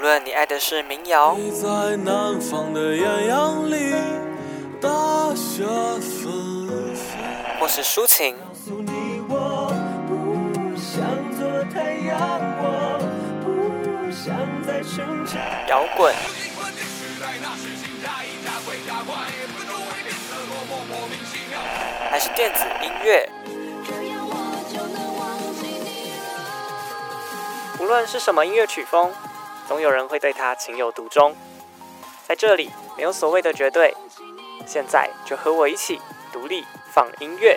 无论你爱的是民谣，在南方的艳阳里大雪纷飞，或是抒情，摇滚，还是电子音乐，无论是什么音乐曲风，总有人会对他情有独钟。在这里，没有所谓的绝对。现在就和我一起独立放音乐。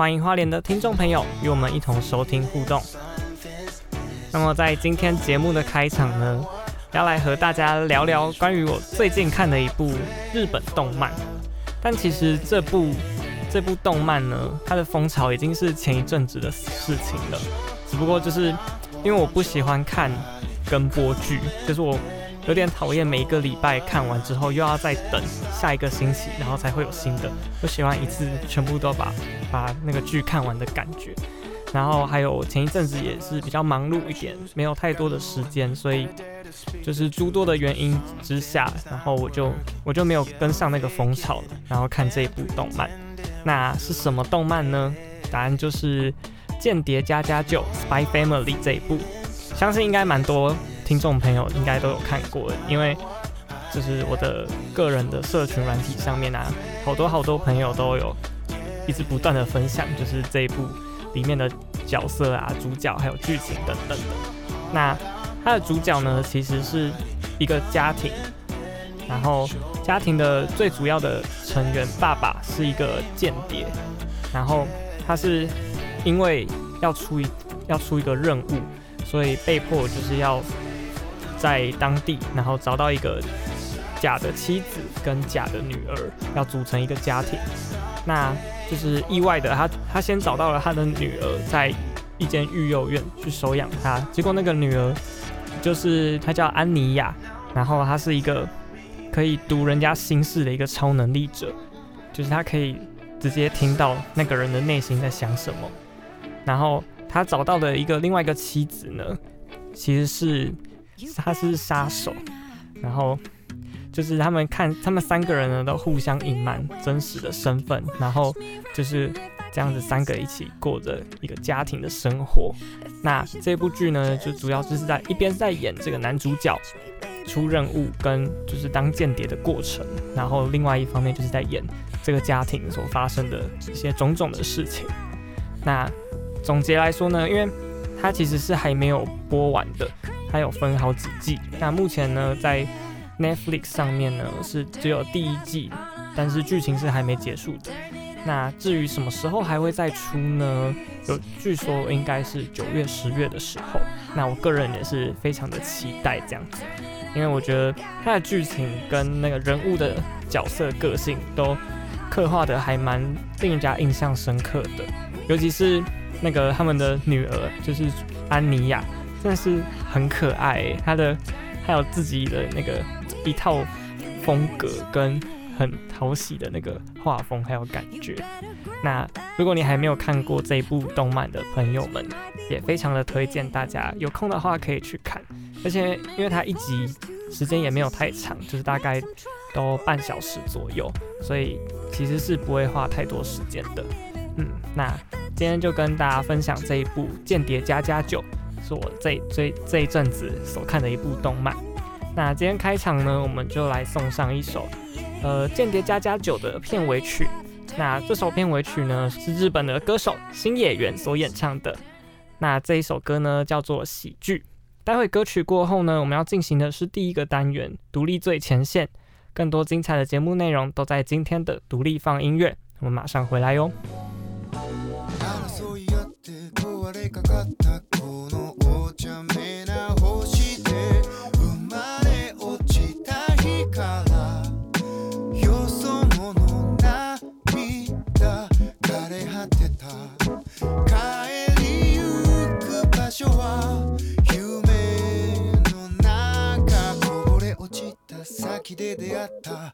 欢迎花莲的听众朋友与我们一同收听互动。那么在今天节目的开场呢，要来和大家聊聊关于我最近看的一部日本动漫。但其实这部这部动漫呢，它的风潮已经是前一阵子的事情了。只不过就是因为我不喜欢看跟播剧，就是我。有点讨厌，每一个礼拜看完之后又要再等下一个星期，然后才会有新的。我喜欢一次全部都把把那个剧看完的感觉。然后还有前一阵子也是比较忙碌一点，没有太多的时间，所以就是诸多的原因之下，然后我就我就没有跟上那个风潮了，然后看这一部动漫。那是什么动漫呢？答案就是《间谍家家酒》（Spy Family） 这一部，相信应该蛮多。听众朋友应该都有看过，因为就是我的个人的社群软体上面啊，好多好多朋友都有一直不断的分享，就是这一部里面的角色啊、主角还有剧情等等的。那它的主角呢，其实是一个家庭，然后家庭的最主要的成员爸爸是一个间谍，然后他是因为要出一要出一个任务，所以被迫就是要。在当地，然后找到一个假的妻子跟假的女儿，要组成一个家庭。那就是意外的，他他先找到了他的女儿，在一间育幼院去收养她。结果那个女儿就是她叫安妮亚，然后她是一个可以读人家心事的一个超能力者，就是她可以直接听到那个人的内心在想什么。然后他找到的一个另外一个妻子呢，其实是。他是杀手，然后就是他们看他们三个人呢都互相隐瞒真实的身份，然后就是这样子三个一起过着一个家庭的生活。那这部剧呢，就主要就是在一边是在演这个男主角出任务跟就是当间谍的过程，然后另外一方面就是在演这个家庭所发生的一些种种的事情。那总结来说呢，因为它其实是还没有播完的。它有分好几季，那目前呢，在 Netflix 上面呢是只有第一季，但是剧情是还没结束的。那至于什么时候还会再出呢？有据说应该是九月、十月的时候。那我个人也是非常的期待这样子，因为我觉得它的剧情跟那个人物的角色个性都刻画的还蛮令人家印象深刻的，尤其是那个他们的女儿就是安妮亚。真的是很可爱欸，他的还有自己的那个一套风格跟很讨喜的那个画风还有感觉。那如果你还没有看过这一部动漫的朋友们，也非常的推荐大家有空的话可以去看。而且因为它一集时间也没有太长，就是大概都半小时左右，所以其实是不会花太多时间的。嗯，那今天就跟大家分享这一部《间谍家家酒》。是我这这这一阵子所看的一部动漫。那今天开场呢，我们就来送上一首，呃，《间谍家家酒》的片尾曲，那这首片尾曲呢，是日本的歌手星野源所演唱的。那这一首歌呢，叫做《喜剧》。待会歌曲过后呢，我们要进行的是第一个单元——独立最前线。更多精彩的节目内容都在今天的独立放音乐。我们马上回来哟。壊れかかったこのお茶目な星で生まれ落ちた日からよそ者涙枯れ果てた。帰りゆく場所は夢の中こぼれ落ちた先で出会った。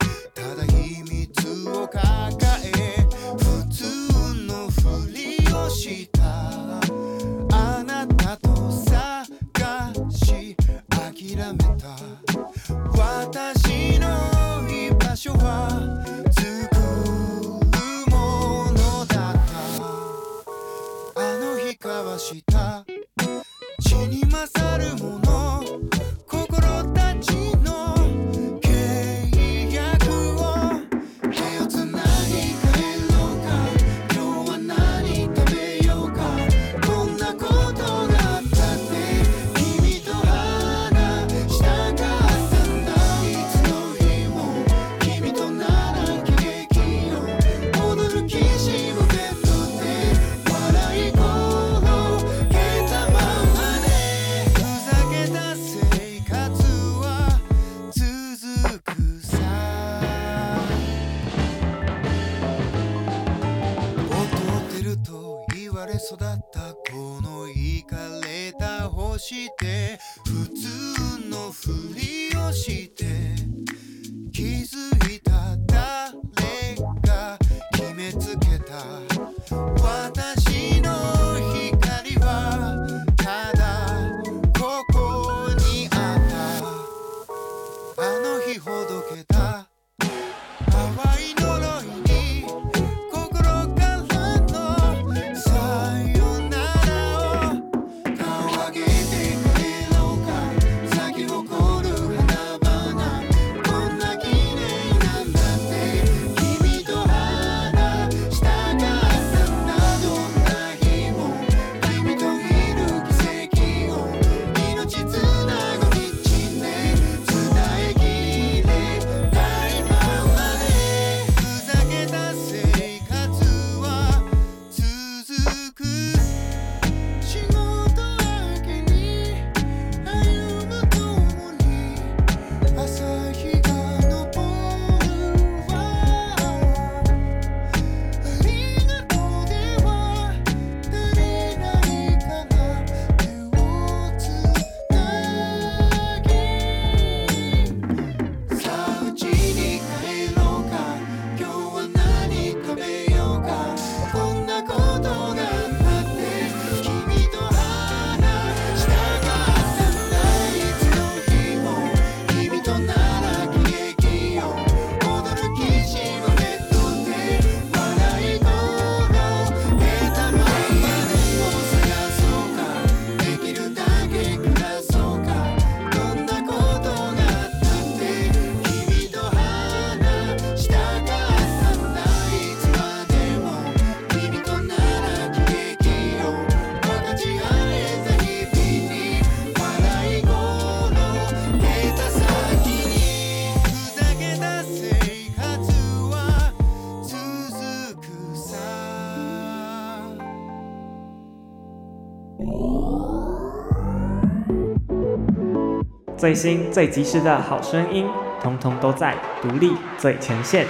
最新最及时的好声音，通通都在独立最前线。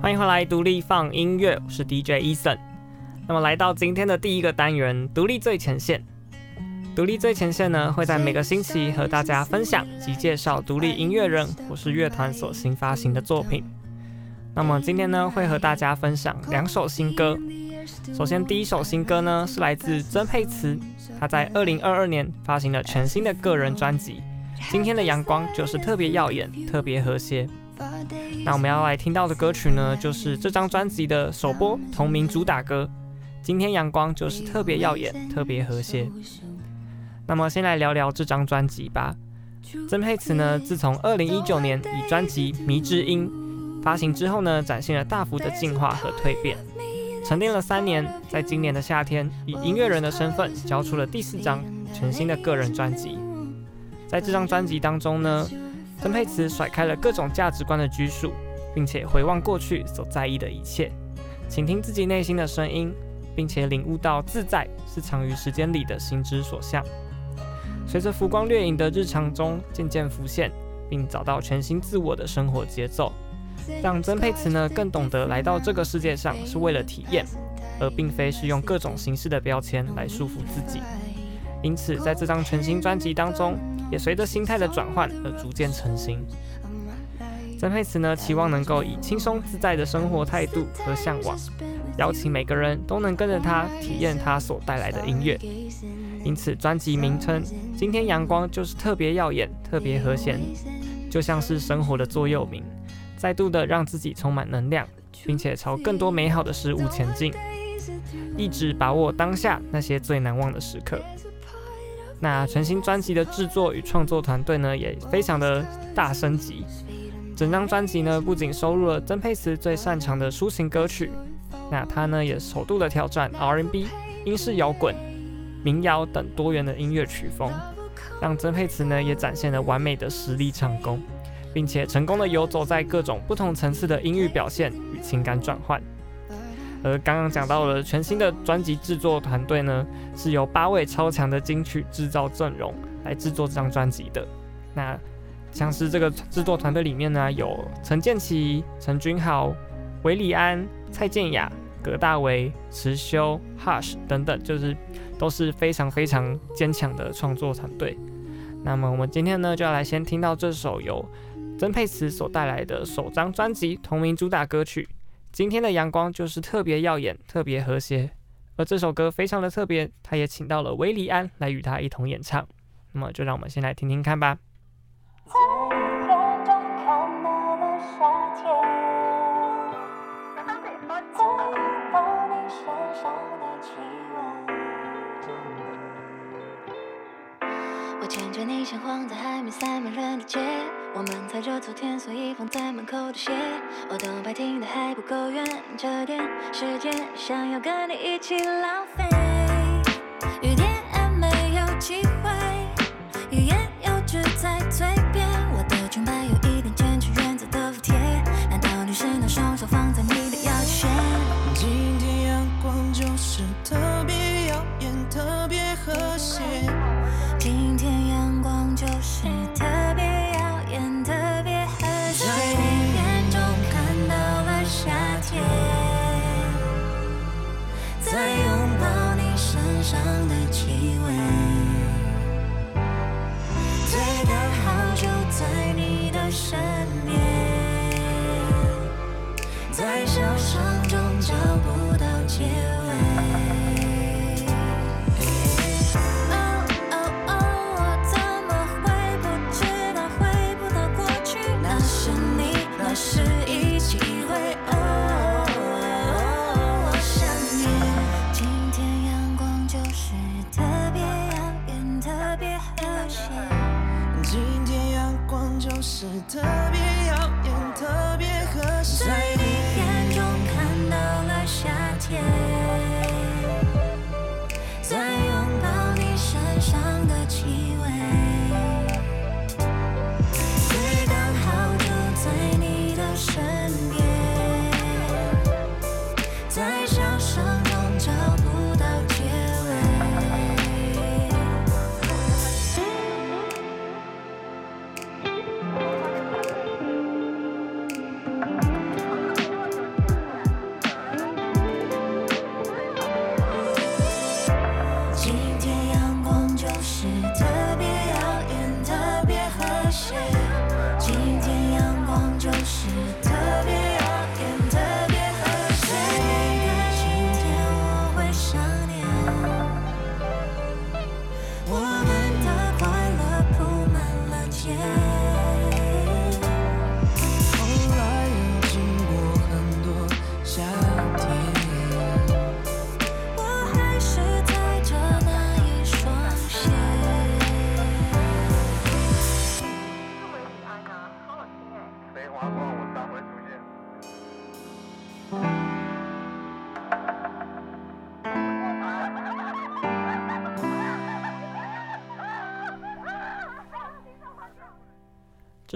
欢迎回来，独立放音乐，我是 DJ Eason。那么来到今天的第一个单元，独立最前线。独立最前线呢，会在每个星期和大家分享及介绍独立音乐人或是乐团所新发行的作品。那么今天呢，会和大家分享两首新歌。首先，第一首新歌呢，是来自曾沛慈，她在二零二二年发行了全新的个人专辑《今天的阳光就是特别耀眼，特别和谐。那我们要来听到的歌曲呢，就是这张专辑的首播同名主打歌。今天阳光就是特别耀眼，特别和谐。那么先来聊聊这张专辑吧。曾沛慈呢，自从二零一九年以专辑《迷之音》发行之后呢，展现了大幅的进化和蜕变。沉淀了三年，在今年的夏天，以音乐人的身份交出了第四张全新的个人专辑。在这张专辑当中呢，曾沛慈甩开了各种价值观的拘束，并且回望过去所在意的一切，倾听自己内心的声音，并且领悟到自在是藏于时间里的心之所向。随着浮光掠影的日常中渐渐浮现，并找到全新自我的生活节奏。让曾沛慈呢更懂得来到这个世界上是为了体验，而并非是用各种形式的标签来束缚自己。因此，在这张全新专辑当中，也随着心态的转换而逐渐成型。曾沛慈呢期望能够以轻松自在的生活态度和向往，邀请每个人都能跟着他体验他所带来的音乐。因此，专辑名称《今天阳光就是特别耀眼，特别和弦》，就像是生活的座右铭。再度的让自己充满能量，并且朝更多美好的事物前进，一直把握当下那些最难忘的时刻。那全新专辑的制作与创作团队呢，也非常的大升级。整张专辑呢，不仅收录了曾沛慈最擅长的抒情歌曲，那他呢也首度的挑战 R&B、英式摇滚、民谣等多元的音乐曲风，让曾沛慈呢也展现了完美的实力唱功。并且成功的游走在各种不同层次的音域表现与情感转换。而刚刚讲到了全新的专辑制作团队呢，是由八位超强的金曲制造阵容来制作这张专辑的。那像是这个制作团队里面呢，有陈建骐、陈君豪、韦礼安、蔡健雅、葛大为、持修、Hush 等等，就是都是非常非常坚强的创作团队。那么我们今天呢，就要来先听到这首由曾沛慈所带来的首张专辑同名主打歌曲，今天的阳光就是特别耀眼，特别和谐。而这首歌非常的特别，他也请到了韦礼安来与他一同演唱。那么就让我们先来听听看吧。在雨天中看那的夏天我牵着你，像晃在还没塞满人的街。我们踩着昨天所以放在门口的鞋。我都快停的还不够远，这点时间想要跟你一起浪费。雨点也没有机会，欲言又止在嘴是特别耀眼，特别。在你眼中看到了夏天，在拥抱你身上的气味，最刚好就在你的身边，在小伤中找不到结尾。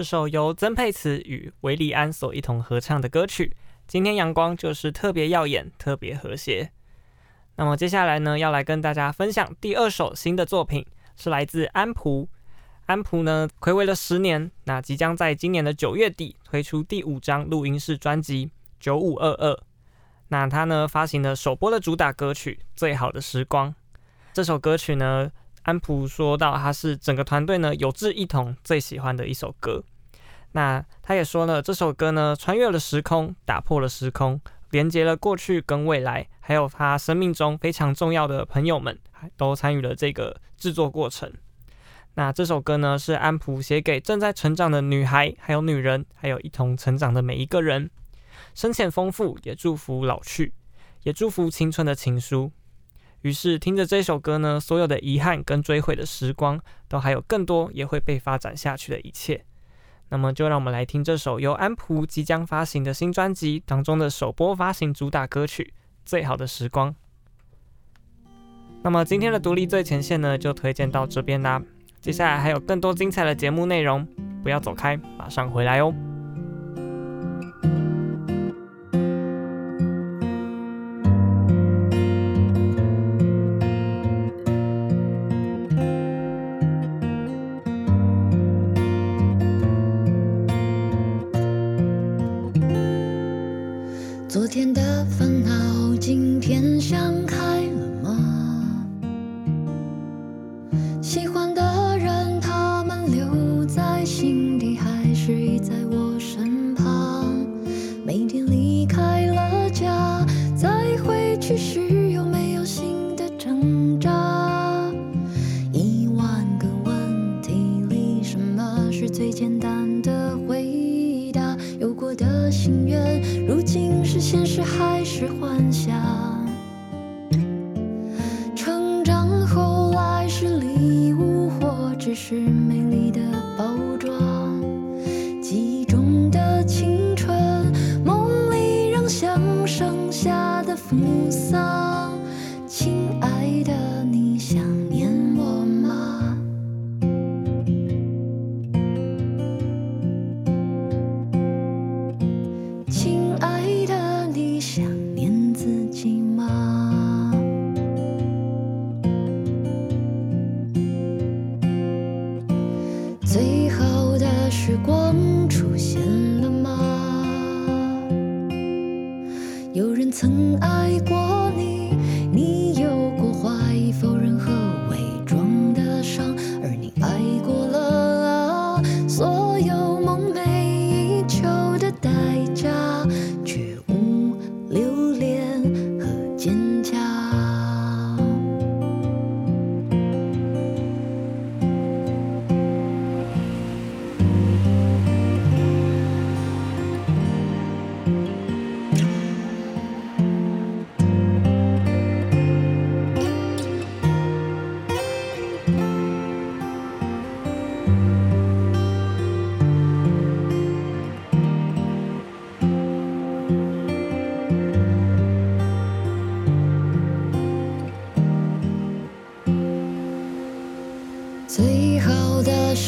这首由曾沛慈与韦礼安所一同合唱的歌曲，今天阳光就是特别耀眼，特别和谐。那么接下来呢，要来跟大家分享第二首新的作品，是来自安溥。安溥呢，睽违了十年，那即将在今年的九月底推出第五张录音室专辑《九五二二》。那他呢，发行了首播的主打歌曲《最好的时光》。这首歌曲呢，安溥说到，他是整个团队呢有志一同最喜欢的一首歌。那他也说了，这首歌呢穿越了时空，打破了时空，连接了过去跟未来，还有他生命中非常重要的朋友们，都参与了这个制作过程。那这首歌呢是安普写给正在成长的女孩，还有女人，还有一同成长的每一个人，深浅丰富，也祝福老去，也祝福青春的情书。于是听着这首歌呢，所有的遗憾跟追悔的时光，都还有更多也会被发展下去的一切。那么就让我们来听这首由安普即将发行的新专辑当中的首播发行主打歌曲《最好的时光》。那么今天的独立最前线呢，就推荐到这边啦。接下来还有更多精彩的节目内容，不要走开，马上回来哦。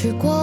去过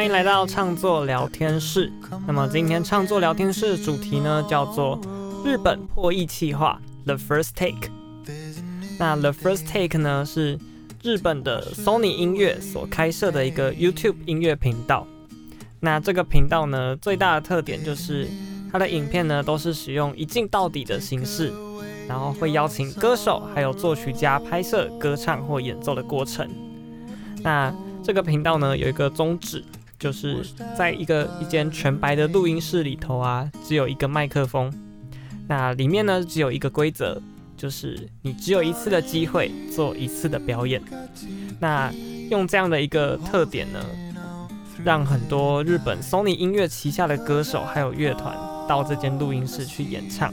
欢迎来到创作聊天室。那么今天创作聊天室的主题呢，叫做日本破译企划 The First Take。那 The First Take 呢，是日本的 Sony 音乐所开设的一个 YouTube 音乐频道。那这个频道呢，最大的特点就是它的影片呢，都是使用一镜到底的形式，然后会邀请歌手还有作曲家拍摄歌唱或演奏的过程。那这个频道呢，有一个宗旨。就是在一个一间全白的录音室里头啊，只有一个麦克风。那里面呢，只有一个规则，就是你只有一次的机会做一次的表演。那用这样的一个特点呢，让很多日本 Sony 音乐旗下的歌手还有乐团到这间录音室去演唱。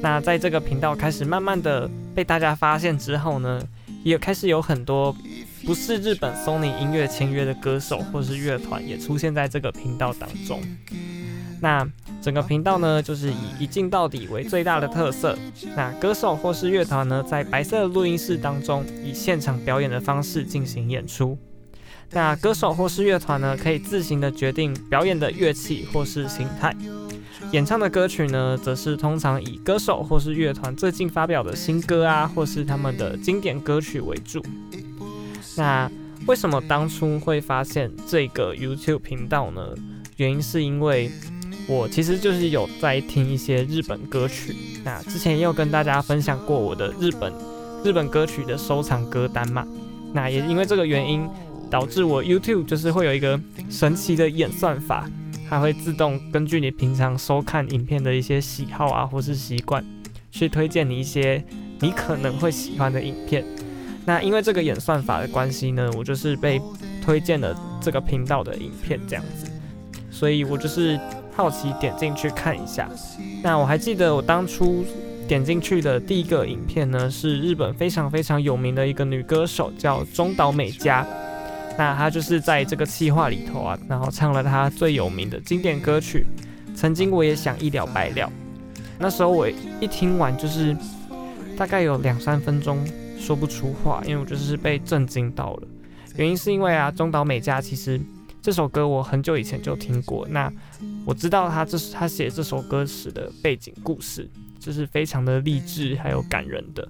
那在这个频道开始慢慢的被大家发现之后呢，也开始有很多。不是日本 Sony 音乐签约的歌手或是乐团也出现在这个频道当中。那整个频道呢，就是以一镜到底为最大的特色。那歌手或是乐团呢，在白色的录音室当中，以现场表演的方式进行演出。那歌手或是乐团呢，可以自行的决定表演的乐器或是形态。演唱的歌曲呢，则是通常以歌手或是乐团最近发表的新歌啊，或是他们的经典歌曲为主。那为什么当初会发现这个 YouTube 频道呢？原因是因为我其实就是有在听一些日本歌曲。那之前也有跟大家分享过我的日本日本歌曲的收藏歌单嘛。那也因为这个原因，导致我 YouTube 就是会有一个神奇的演算法，它会自动根据你平常收看影片的一些喜好啊，或是习惯，去推荐你一些你可能会喜欢的影片。那因为这个演算法的关系呢，我就是被推荐了这个频道的影片这样子，所以我就是好奇点进去看一下。那我还记得我当初点进去的第一个影片呢，是日本非常非常有名的一个女歌手，叫中岛美嘉。那她就是在这个企划里头啊，然后唱了她最有名的经典歌曲《曾经我也想一了百了》。那时候我一听完就是大概有两三分钟。说不出话，因为我就是被震惊到了。原因是因为啊，中岛美嘉其实这首歌我很久以前就听过。那我知道他这是他写这首歌时的背景故事，就是非常的励志还有感人的。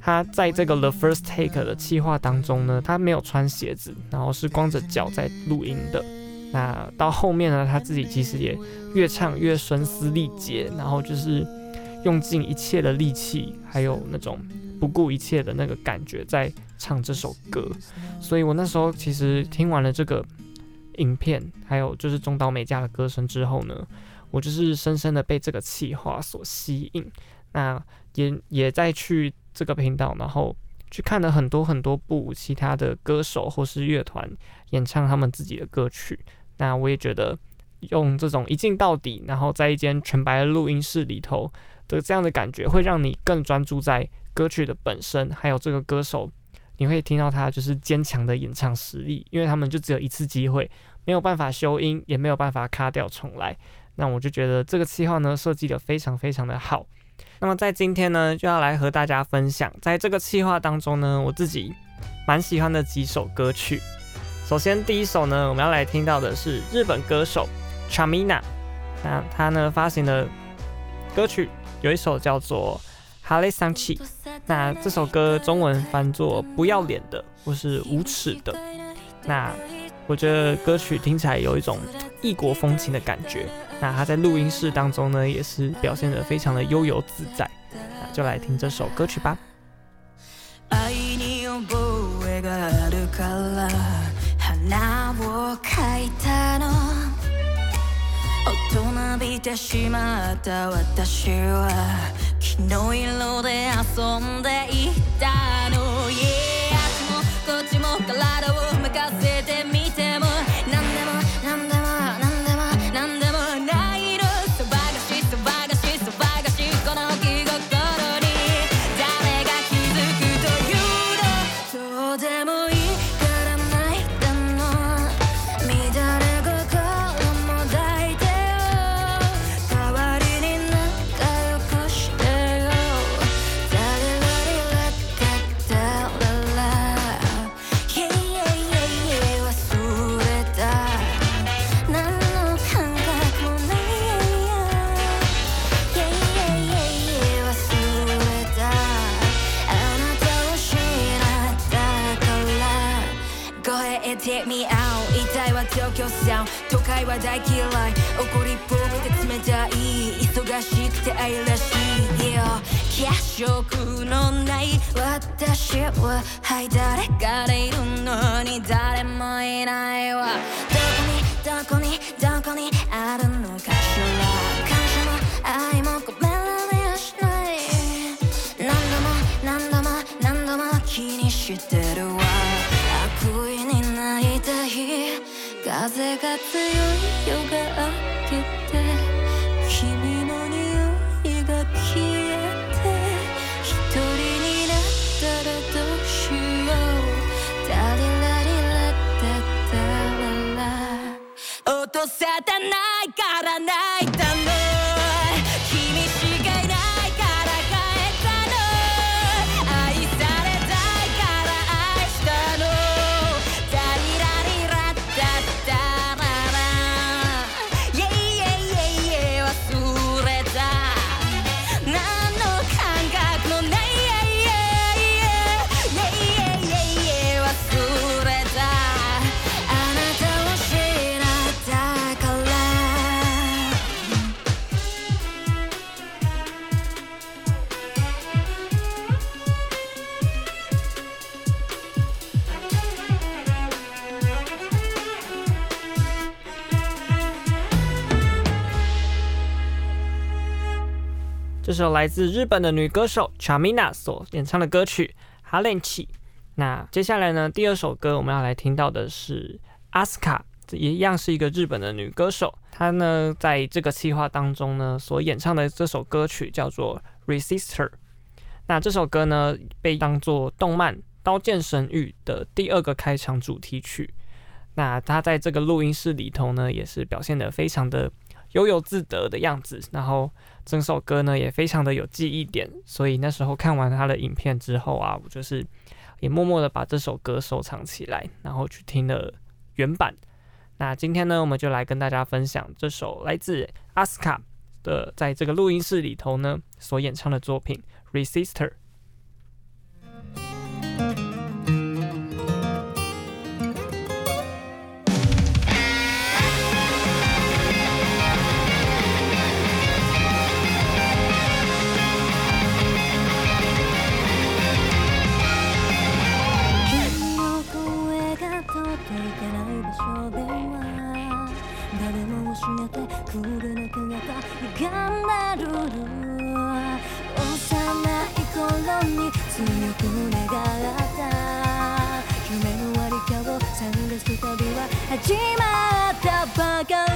他在这个 The First Take 的企划当中呢，他没有穿鞋子，然后是光着脚在录音的。那到后面呢，他自己其实也越唱越声嘶力竭，然后就是用尽一切的力气，还有那种。不顾一切的那个感觉在唱这首歌，所以我那时候其实听完了这个影片，还有就是中岛美嘉的歌声之后呢，我就是深深的被这个气话所吸引。那也也在去这个频道，然后去看了很多很多部其他的歌手或是乐团演唱他们自己的歌曲。那我也觉得用这种一镜到底，然后在一间全白的录音室里头的这样的感觉，会让你更专注在。歌曲的本身，还有这个歌手，你会听到他就是坚强的演唱实力，因为他们就只有一次机会，没有办法修音，也没有办法卡掉重来。那我就觉得这个企划呢设计得非常非常的好。那么在今天呢，就要来和大家分享，在这个企划当中呢，我自己蛮喜欢的几首歌曲。首先第一首呢，我们要来听到的是日本歌手 Chamina，那他呢发行的歌曲有一首叫做。哈雷桑奇，那这首歌中文翻作“不要脸的”或是“无耻的”。那我觉得歌曲听起来有一种异国风情的感觉。那他在录音室当中呢，也是表现得非常的悠游自在。那就来听这首歌曲吧。 を书いたの 大人びてしまった私は。昨日色で遊んでいたの。Yeah あっちもこっちも体を take me out 痛いは东京さ都会は大嫌い。怒りっぽくて冷たい忙しくて爱らしい。Yeah 血色のない私ははい谁かでいるのに谁もいないわ。どこにどこにどこにあるのかしら感谢も爱も込められやしない何度も何度も何度も気にしてるわ。風が強い夜が明けて君の匂いが消えて一人になったらどうしようダリラリラッタタララ落とせてないからない这首来自日本的女歌手 Chamina 所演唱的歌曲《哈 len 치》。那接下来呢，第二首歌我们要来听到的是 Aska，也一样是一个日本的女歌手。她呢，在这个企划当中呢，所演唱的这首歌曲叫做《Resistor》。那这首歌呢，被当作动漫《刀剑神域》的第二个开场主题曲。那她在这个录音室里头呢，也是表现得非常的悠悠自得的样子，然后整首歌呢也非常的有记忆点，所以那时候看完他的影片之后啊，我就是也默默的把这首歌收藏起来，然后去听了原版。那今天呢，我们就来跟大家分享这首来自 Asuka 的在这个录音室里头呢所演唱的作品《Resistor》。くるぬくがと頑張る幼い頃に強く願った。夢のありかを探す旅は始まったばかり。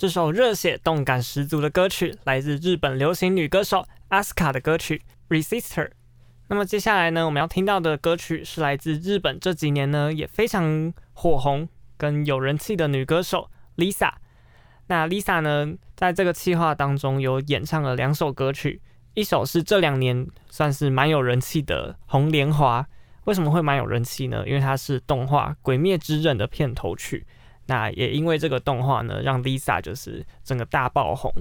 这首热血动感十足的歌曲来自日本流行女歌手 Asuka 的歌曲《Resister》。那么接下来呢，我们要听到的歌曲是来自日本这几年呢也非常火红跟有人气的女歌手 Lisa。那 Lisa 呢，在这个企划当中有演唱了两首歌曲，一首是这两年算是蛮有人气的《红莲华》。为什么会蛮有人气呢？因为它是动画《鬼灭之刃》的片头曲。那也因为这个动画呢，让 Lisa 就是整个大爆红。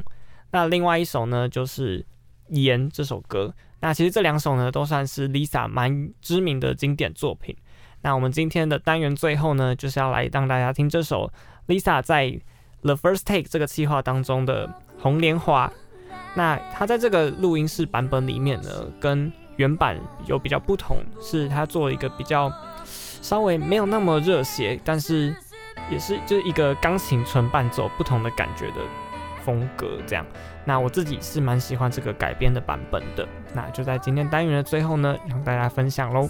那另外一首呢，就是《盐》这首歌。那其实这两首呢，都算是 Lisa 蛮知名的经典作品。那我们今天的单元最后呢，就是要来让大家听这首 Lisa 在 The First Take 这个企划当中的《红莲花》。那它在这个录音室版本里面呢，跟原版有比较不同，是它做了一个比较稍微没有那么热血，但是也是就是一个钢琴纯伴奏不同的感觉的风格这样。那我自己是蛮喜欢这个改编的版本的。那就在今天单元的最后呢，让大家分享喽。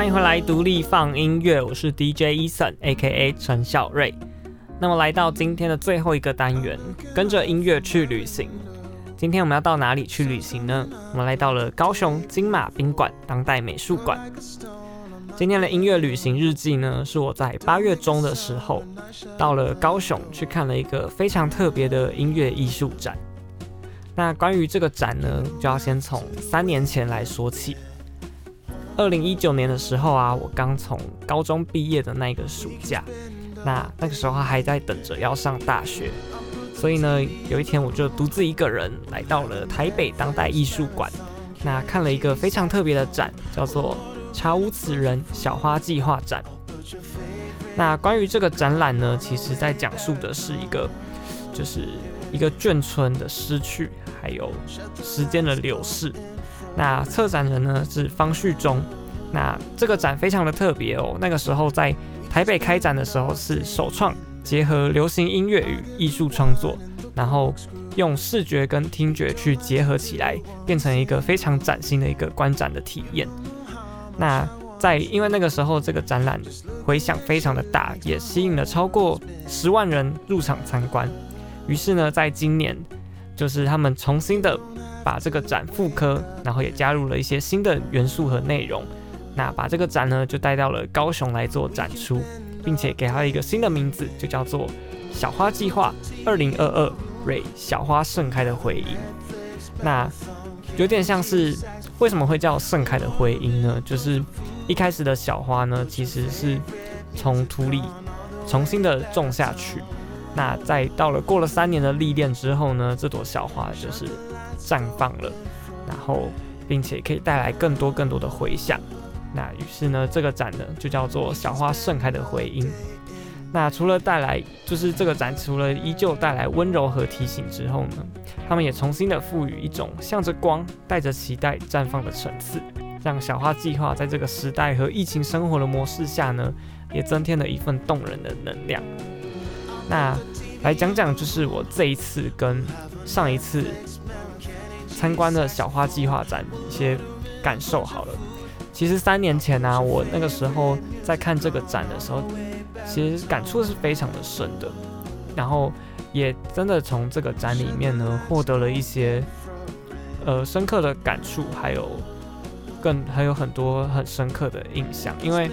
欢迎回来，独立放音乐，我是 DJ Eason，A.K.A. 陈小瑞。那么来到今天的最后一个单元，跟着音乐去旅行。今天我们要到哪里去旅行呢？我们来到了高雄金马宾馆当代美术馆。今天的音乐旅行日记呢，是我在八月中的时候到了高雄去看了一个非常特别的音乐艺术展。那关于这个展呢，就要先从三年前来说起。二零一九年的时候啊，我刚从高中毕业的那个暑假，那那个时候还在等着要上大学，所以呢，有一天我就独自一个人来到了台北当代艺术馆，那看了一个非常特别的展，叫做《查无此人小花计划展》。那关于这个展览呢，其实在讲述的是一个，就是一个眷村的失去，还有时间的流逝。那策展人呢是方旭中，那这个展非常的特别哦。那个时候在台北开展的时候是首创结合流行音乐与艺术创作，然后用视觉跟听觉去结合起来，变成一个非常崭新的一个观展的体验。那在因为那个时候这个展览回响非常的大，也吸引了超过十万人入场参观。于是呢，在今年就是他们重新的。把这个展复刻，然后也加入了一些新的元素和内容。那把这个展呢，就带到了高雄来做展出，并且给它一个新的名字，就叫做“小花计划二零二二瑞小花盛开的回音”。那有点像是为什么会叫盛开的回音呢？就是一开始的小花呢，其实是从土里重新的种下去。那在到了过了三年的历练之后呢，这朵小花就是。绽放了，然后并且可以带来更多更多的回响。那于是呢，这个展呢就叫做“小花盛开的回音”。那除了带来，就是这个展除了依旧带来温柔和提醒之后呢，他们也重新的赋予一种向着光、带着期待绽放的层次，让小花计划在这个时代和疫情生活的模式下呢，也增添了一份动人的能量。那来讲讲，就是我这一次跟上一次。参观的小花计划展一些感受好了，其实三年前呢、我那个时候在看这个展的时候，其实感触是非常的深的，然后也真的从这个展里面呢，获得了一些呃深刻的感触，还有更还有很多很深刻的印象，因为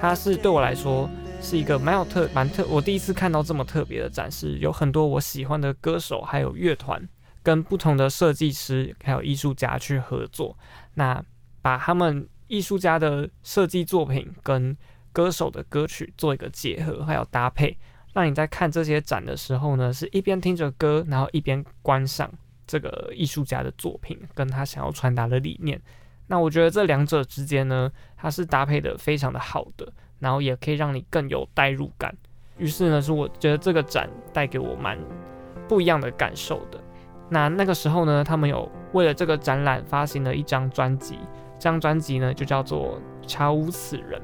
它是对我来说是一个蛮有特蛮特，我第一次看到这么特别的展示，有很多我喜欢的歌手还有乐团。跟不同的设计师还有艺术家去合作，那把他们艺术家的设计作品跟歌手的歌曲做一个结合，还有搭配，让你在看这些展的时候呢，是一边听着歌，然后一边观赏这个艺术家的作品跟他想要传达的理念。那我觉得这两者之间呢，它是搭配的非常的好的，然后也可以让你更有代入感。于是呢，是我觉得这个展带给我蛮不一样的感受的。那那个时候呢，他们有为了这个展览发行了一张专辑，这张专辑呢就叫做《查无此人》。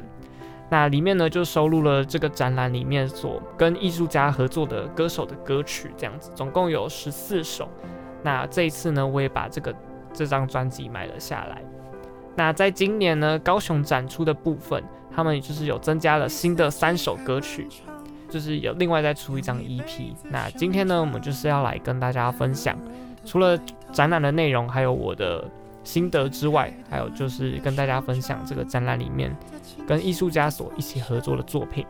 那里面呢就收录了这个展览里面所跟艺术家合作的歌手的歌曲，这样子总共有十四首。那这一次呢，我也把这个这张专辑买了下来。那在今年呢，高雄展出的部分，他们就是有增加了新的三首歌曲。就是有另外再出一张 EP，那今天呢，我们就是要来跟大家分享，除了展览的内容，还有我的心得之外，还有就是跟大家分享这个展览里面跟艺术家所一起合作的作品。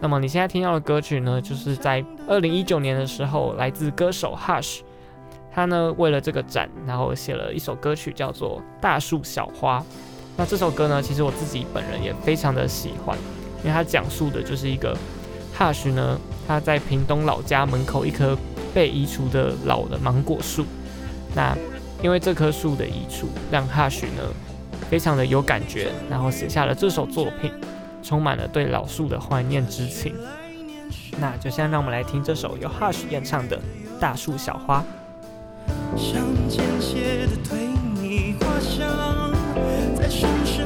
那么你现在听到的歌曲呢，就是在二零一九年的时候，来自歌手 Hush 他呢为了这个展，然后写了一首歌曲叫做《大树小花》。那这首歌呢，其实我自己本人也非常的喜欢，因为它讲述的就是一个 Hush 呢，他在屏东老家门口一棵被移除的老的芒果树。那因为这棵树的移除，让 Hush 呢非常的有感觉，然后写下了这首作品，充满了对老树的怀念之情。那就先让我们来听这首由 Hush 演唱的《大树小花》。像简写的推你画像，在深深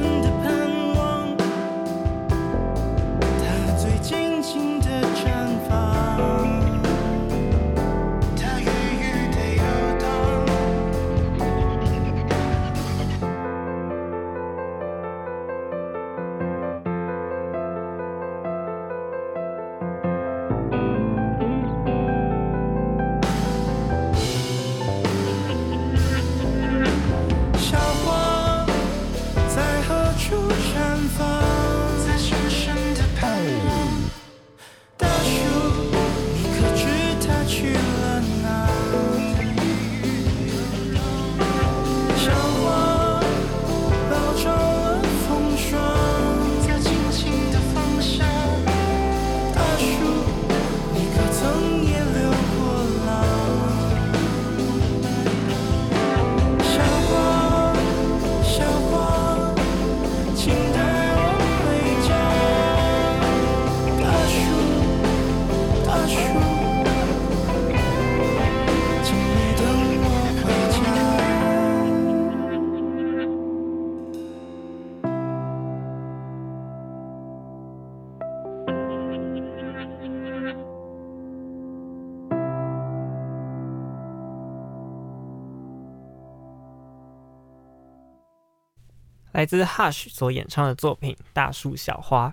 来自 Hush 所演唱的作品《大树小花》，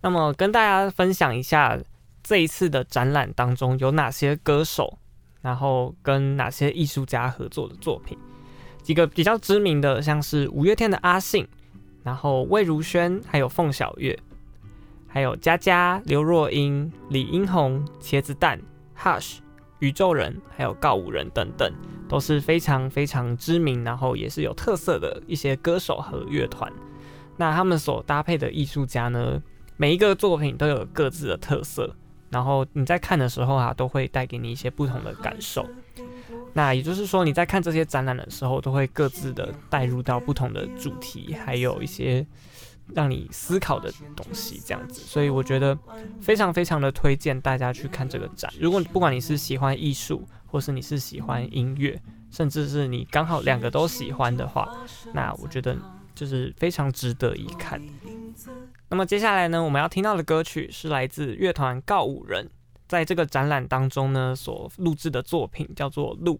那么跟大家分享一下这一次的展览当中有哪些歌手，然后跟哪些艺术家合作的作品。几个比较知名的，像是五月天的阿信，然后魏如萱，还有凤小岳，还有佳佳、刘若英、李英宏、茄子蛋、Hush、宇宙人，还有告五人等等。都是非常非常知名，然后也是有特色的一些歌手和乐团。那他们所搭配的艺术家呢，每一个作品都有各自的特色，然后你在看的时候啊，都会带给你一些不同的感受。那也就是说，你在看这些展览的时候，都会各自的带入到不同的主题，还有一些让你思考的东西，这样子。所以我觉得非常非常的推荐大家去看这个展。如果不管你是喜欢艺术，或是你是喜欢音乐，甚至是你刚好两个都喜欢的话，那我觉得就是非常值得一看。那么接下来呢，我们要听到的歌曲是来自乐团告五人，在这个展览当中呢所录制的作品叫做《路》。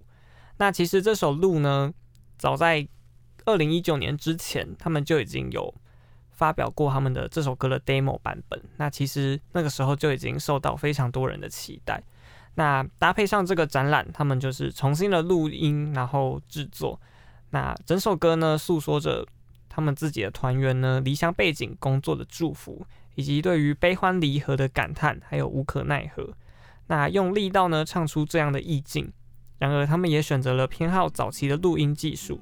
那其实这首《路》呢，早在二零一九年之前，他们就已经有发表过他们的这首歌的 demo 版本。那其实那个时候就已经受到非常多人的期待。那搭配上这个展览，他们就是重新的录音，然后制作。那整首歌呢，诉说着他们自己的团员呢离乡背景工作的祝福，以及对于悲欢离合的感叹，还有无可奈何。那用力道呢唱出这样的意境。然而，他们也选择了偏好早期的录音技术，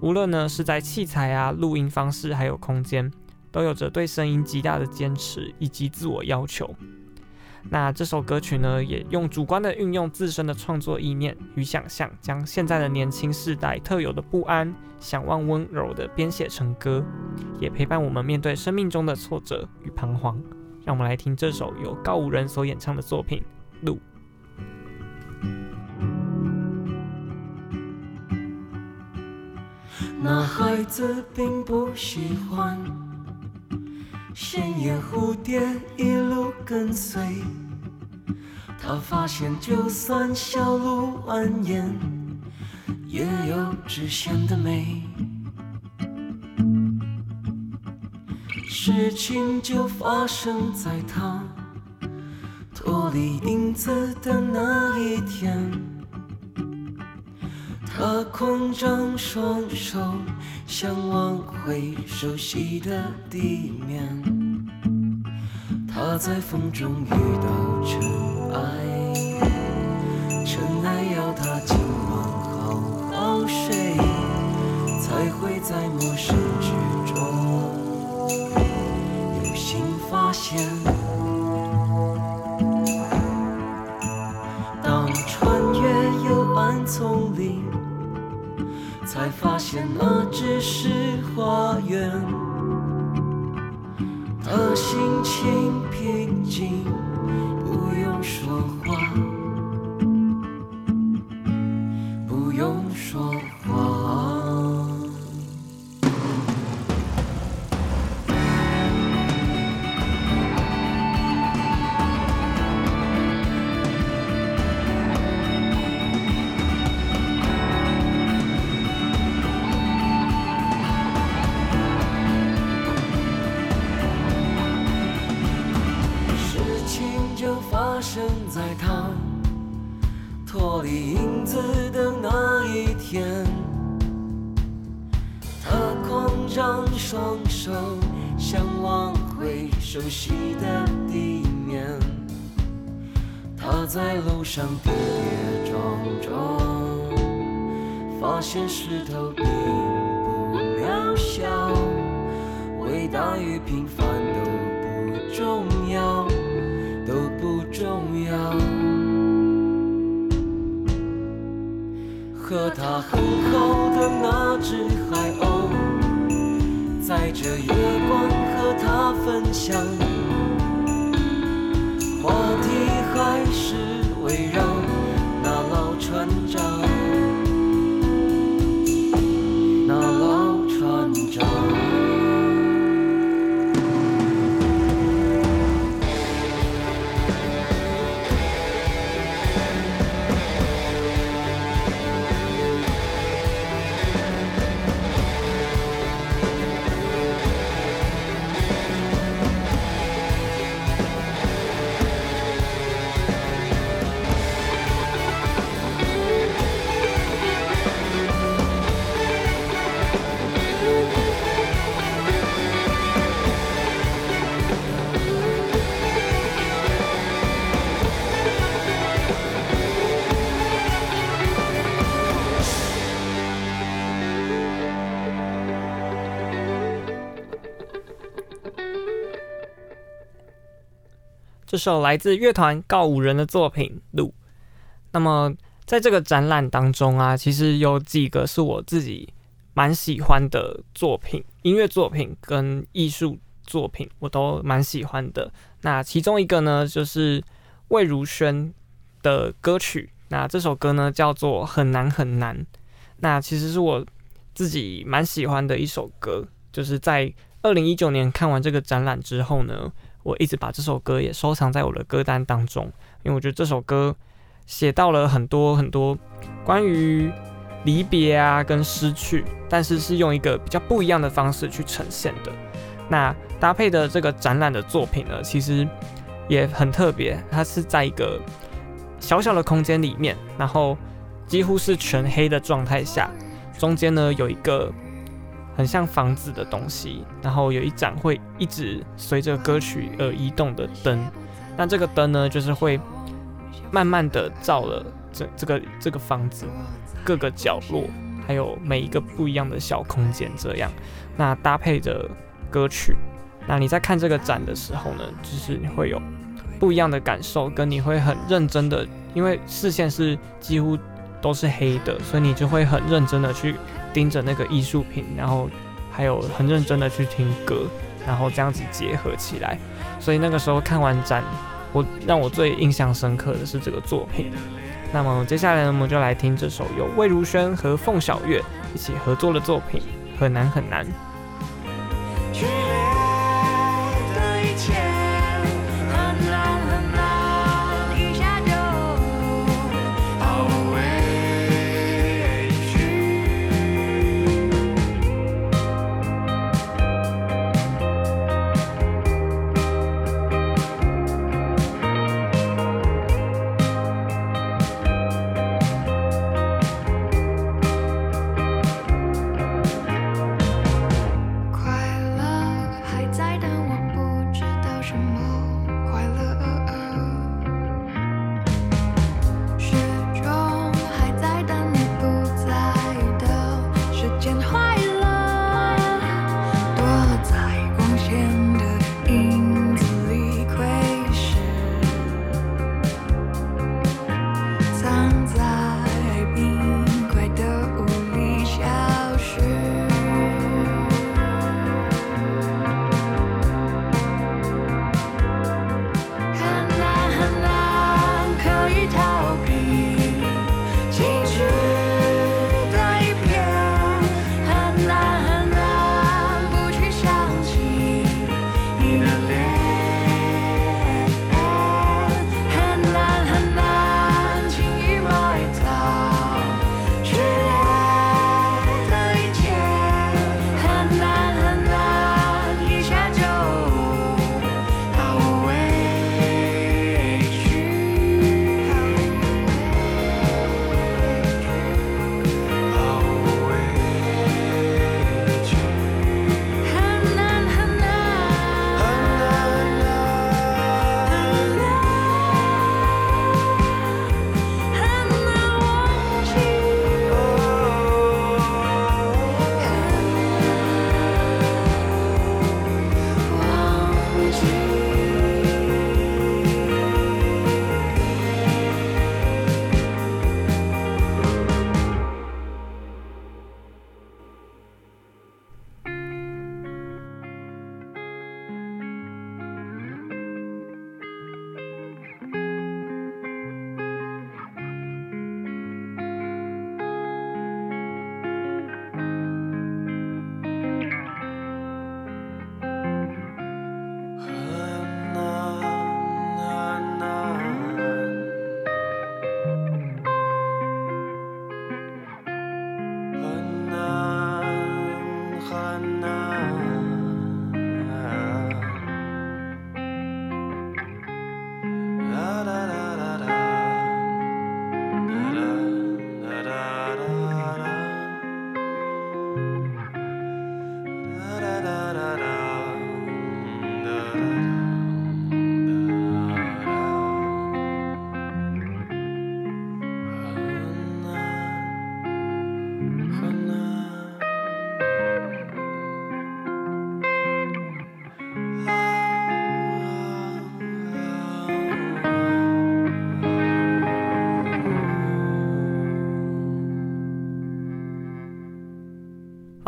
无论呢是在器材啊、录音方式，还有空间，都有着对声音极大的坚持以及自我要求。那这首歌曲呢，也用主观的运用自身的创作意念与想象，将现在的年轻世代特有的不安、想望温柔的编写成歌，也陪伴我们面对生命中的挫折与彷徨。让我们来听这首由高五人所演唱的作品《路》。那孩子并不喜欢。鲜艳蝴蝶一路跟随，他发现就算小路蜿蜒，也有直线的美。事情就发生在他脱离影子的那一天，他空张双手。想挽回熟悉的地面，他在风中遇到尘埃，尘埃要他今晚好好睡，才会在陌生之中有新发现。才发现那只是花园。他心情平静，不用说话。石头并不渺小，伟大与平凡都不重要，都不重要。和他很好的那只海鸥，在这月光和他分享，首来自乐团告五人的作品《路》。那么，在这个展览当中啊，其实有几个是我自己蛮喜欢的作品，音乐作品跟艺术作品，我都蛮喜欢的。那其中一个呢，就是魏如萱的歌曲。那这首歌呢，叫做《很难很难》。那其实是我自己蛮喜欢的一首歌，就是在二零一九年看完这个展览之后呢。我一直把这首歌也收藏在我的歌单当中，因为我觉得这首歌写到了很多很多关于离别啊跟失去，但是是用一个比较不一样的方式去呈现的。那搭配的这个展览的作品呢，其实也很特别，它是在一个小小的空间里面，然后几乎是全黑的状态下，中间呢有一个。很像房子的东西，然后有一盏会一直随着歌曲而移动的灯。那这个灯呢，就是会慢慢的照了这这个这个房子各个角落，还有每一个不一样的小空间。这样，那搭配着歌曲，那你在看这个展的时候呢，就是你会有不一样的感受，跟你会很认真的，因为视线是几乎都是黑的，所以你就会很认真的去。盯着那个艺术品，然后还有很认真的去听歌，然后这样子结合起来。所以那个时候看完展，我让我最印象深刻的是这个作品。那么接下来呢，我们就来听这首由魏如萱和凤小岳一起合作的作品《很难很难》。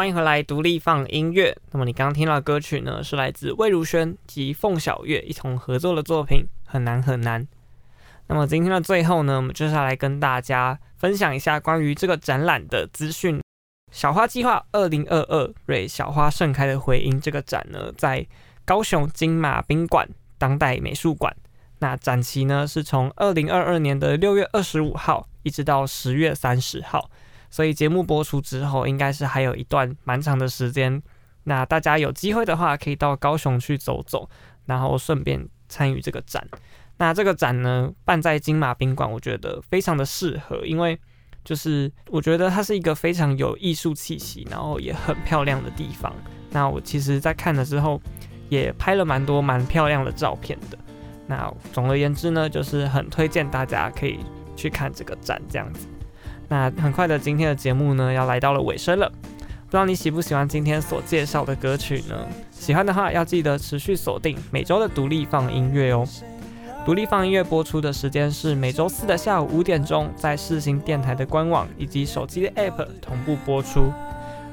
欢迎回来，独立放音乐。那么你刚刚听到的歌曲呢，是来自魏如萱及凤小岳一同合作的作品《很难很难》。那么今天的最后呢，我们就是要来跟大家分享一下关于这个展览的资讯。小花计划二零二二瑞小花盛开的回音这个展呢，在高雄金马宾馆当代美术馆。那展期呢是从二零二二年的六月二十五号一直到十月三十号，所以节目播出之后，应该是还有一段蛮长的时间。那大家有机会的话，可以到高雄去走走，然后顺便参与这个展。那这个展呢，办在金马宾馆，我觉得非常的适合，因为就是我觉得它是一个非常有艺术气息，然后也很漂亮的地方。那我其实在看的时候，也拍了蛮多蛮漂亮的照片的。那总而言之呢，就是很推荐大家可以去看这个展这样子。那很快的，今天的节目呢要来到了尾声了，不知道你喜不喜欢今天所介绍的歌曲呢？喜欢的话要记得持续锁定每周的独立放音乐哦。独立放音乐播出的时间是每周四的下午五点钟，在世新电台的官网以及手机的 App 同步播出。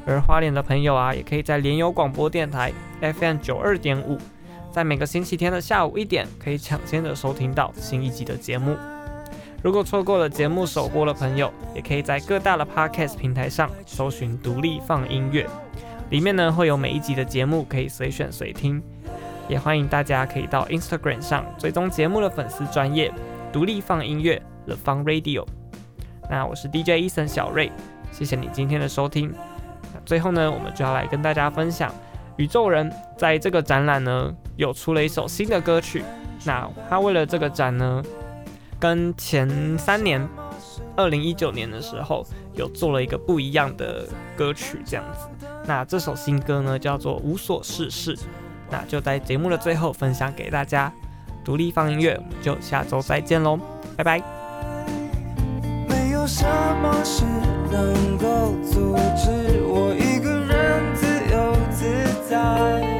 而花莲的朋友啊，也可以在联友广播电台 FM 九二点五，在每个星期天的下午一点，可以抢先的收听到新一集的节目。如果错过了节目首播的朋友，也可以在各大的 Podcast 平台上搜寻独立放音乐，里面呢会有每一集的节目可以随选随听。也欢迎大家可以到 Instagram 上追踪节目的粉丝专业独立放音乐 The Fun Radio。那我是 DJ Eason 小瑞，谢谢你今天的收听。那最后呢，我们就要来跟大家分享宇宙人在这个展览呢有出了一首新的歌曲。那他为了这个展呢，跟前三年二零一九年的时候有做了一个不一样的歌曲，这样子。那这首新歌呢叫做无所事事。那就在节目的最后分享给大家，独立放音乐，我们就下周再见喽，拜拜。没有什么事能够阻止我一个人自由自在。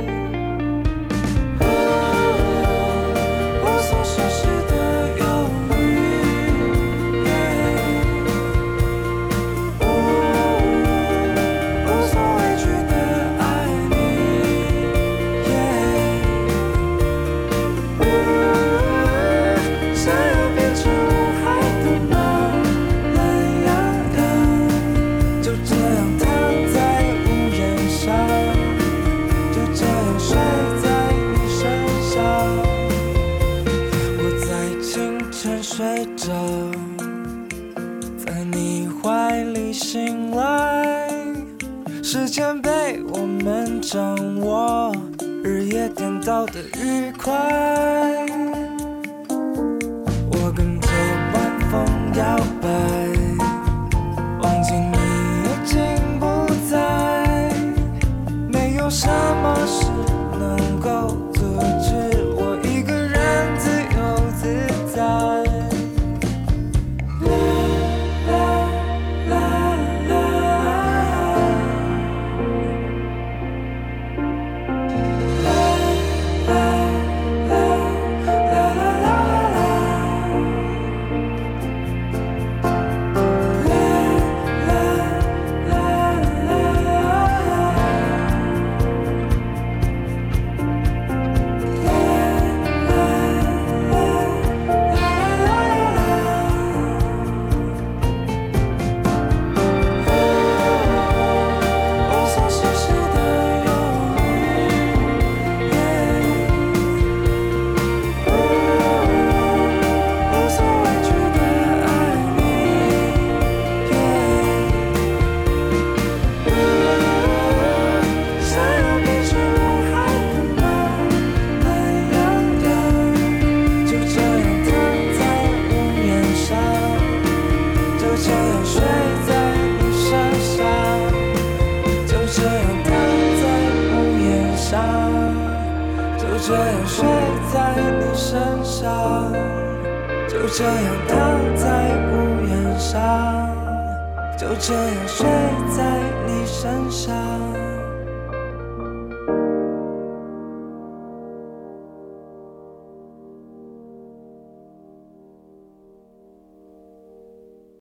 到的愉快。